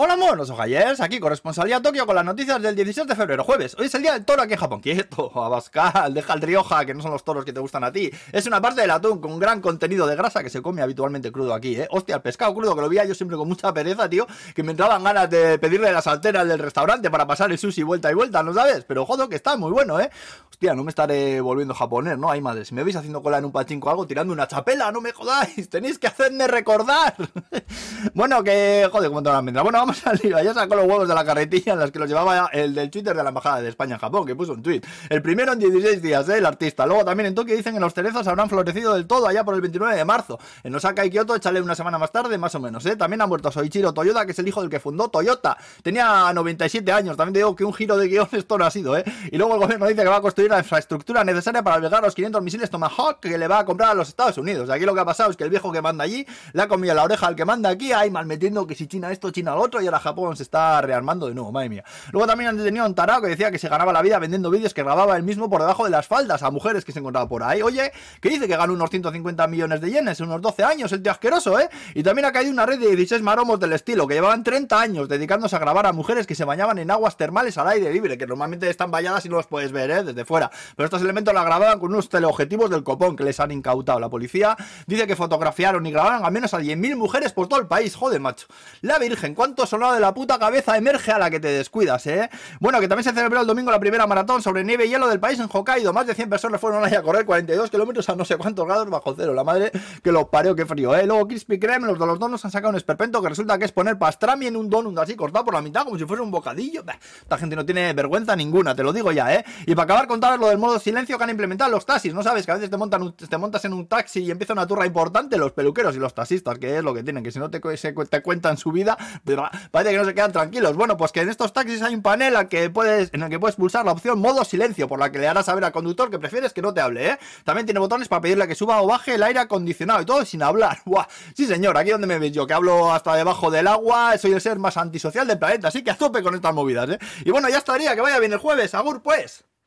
Hola monos ojayers, aquí corresponsalía Tokio con las noticias del 16 de febrero, jueves. Hoy es el día del toro aquí en Japón. Quieto, Abascal, deja el Rioja, que no son los toros que te gustan a ti. Es una parte del atún con gran contenido de grasa que se come habitualmente crudo aquí, eh. Hostia, el pescado crudo que lo veía yo siempre con mucha pereza, tío, que me entraban ganas de pedirle las alteras del restaurante para pasar el sushi vuelta y vuelta, ¿no sabes? Pero jodo que está muy bueno, eh. Hostia, no me estaré volviendo japonés, ¿no? Ay madre, si me veis haciendo cola en un pachinko algo, tirando una chapela, no me jodáis, tenéis que hacerme recordar. bueno, que joder, cómo te la vendrá. Bueno, vamos ya sacó los huevos de la carretilla en las que los llevaba el del Twitter de la Embajada de España en Japón, que puso un tweet. El primero en 16 días, ¿eh? el artista. Luego también en Tokio dicen que los cerezos habrán florecido del todo allá por el 29 de marzo. En Osaka y Kyoto, échale una semana más tarde, más o menos. ¿eh? También ha muerto Soichiro Toyota, que es el hijo del que fundó Toyota. Tenía 97 años. También te digo que un giro de guion esto no ha sido. ¿eh? Y luego el gobierno dice que va a construir la infraestructura necesaria para albergar los 500 misiles Tomahawk que le va a comprar a los Estados Unidos. Aquí lo que ha pasado es que el viejo que manda allí le ha comido la oreja al que manda aquí, ahí mal metiendo que si China esto, China lo y ahora Japón se está rearmando de nuevo, madre mía. Luego también han detenido a un tarao que decía que se ganaba la vida vendiendo vídeos que grababa él mismo por debajo de las faldas a mujeres que se encontraba por ahí. Oye, que dice que ganó unos 150 millones de yenes en unos 12 años, el tío asqueroso, ¿eh? Y también ha caído una red de 16 maromos del estilo que llevaban 30 años dedicándose a grabar a mujeres que se bañaban en aguas termales al aire libre, que normalmente están valladas y no los puedes ver, ¿eh? Desde fuera. Pero estos elementos la grababan con unos teleobjetivos del copón que les han incautado. La policía dice que fotografiaron y grabaron al menos a 10.000 mujeres por todo el país. Joder, macho. La Virgen, cuánto sonado de la puta cabeza emerge a la que te descuidas, ¿eh? Bueno, que también se celebró el domingo la primera maratón sobre nieve y hielo del país en Hokkaido. Más de 100 personas fueron ahí a correr 42 kilómetros a no sé cuántos grados bajo cero. La madre que lo parió, qué frío, ¿eh? Luego Crispy Kreme, los de los donuts han sacado un esperpento que resulta que es poner pastrami en un donut así cortado por la mitad como si fuese un bocadillo. esta gente no tiene vergüenza ninguna, te lo digo ya, ¿eh? Y para acabar contar lo del modo silencio que han implementado los taxis, ¿no sabes? Que a veces te, montan te montas en un taxi y empieza una turra importante los peluqueros y los taxistas, que es lo que tienen, que si no te, te cuentan su vida, parece que no se quedan tranquilos. Bueno, pues que en estos taxis hay un panel al que puedes, en el que puedes pulsar la opción modo silencio, por la que le harás saber al conductor que prefieres que no te hable, ¿eh? También tiene botones para pedirle que suba o baje el aire acondicionado y todo sin hablar. ¡Buah! Sí, señor, aquí donde me ves yo, que hablo hasta debajo del agua, soy el ser más antisocial del planeta, así que a con estas movidas, ¿eh? Y bueno, ya estaría, que vaya bien el jueves, agur pues.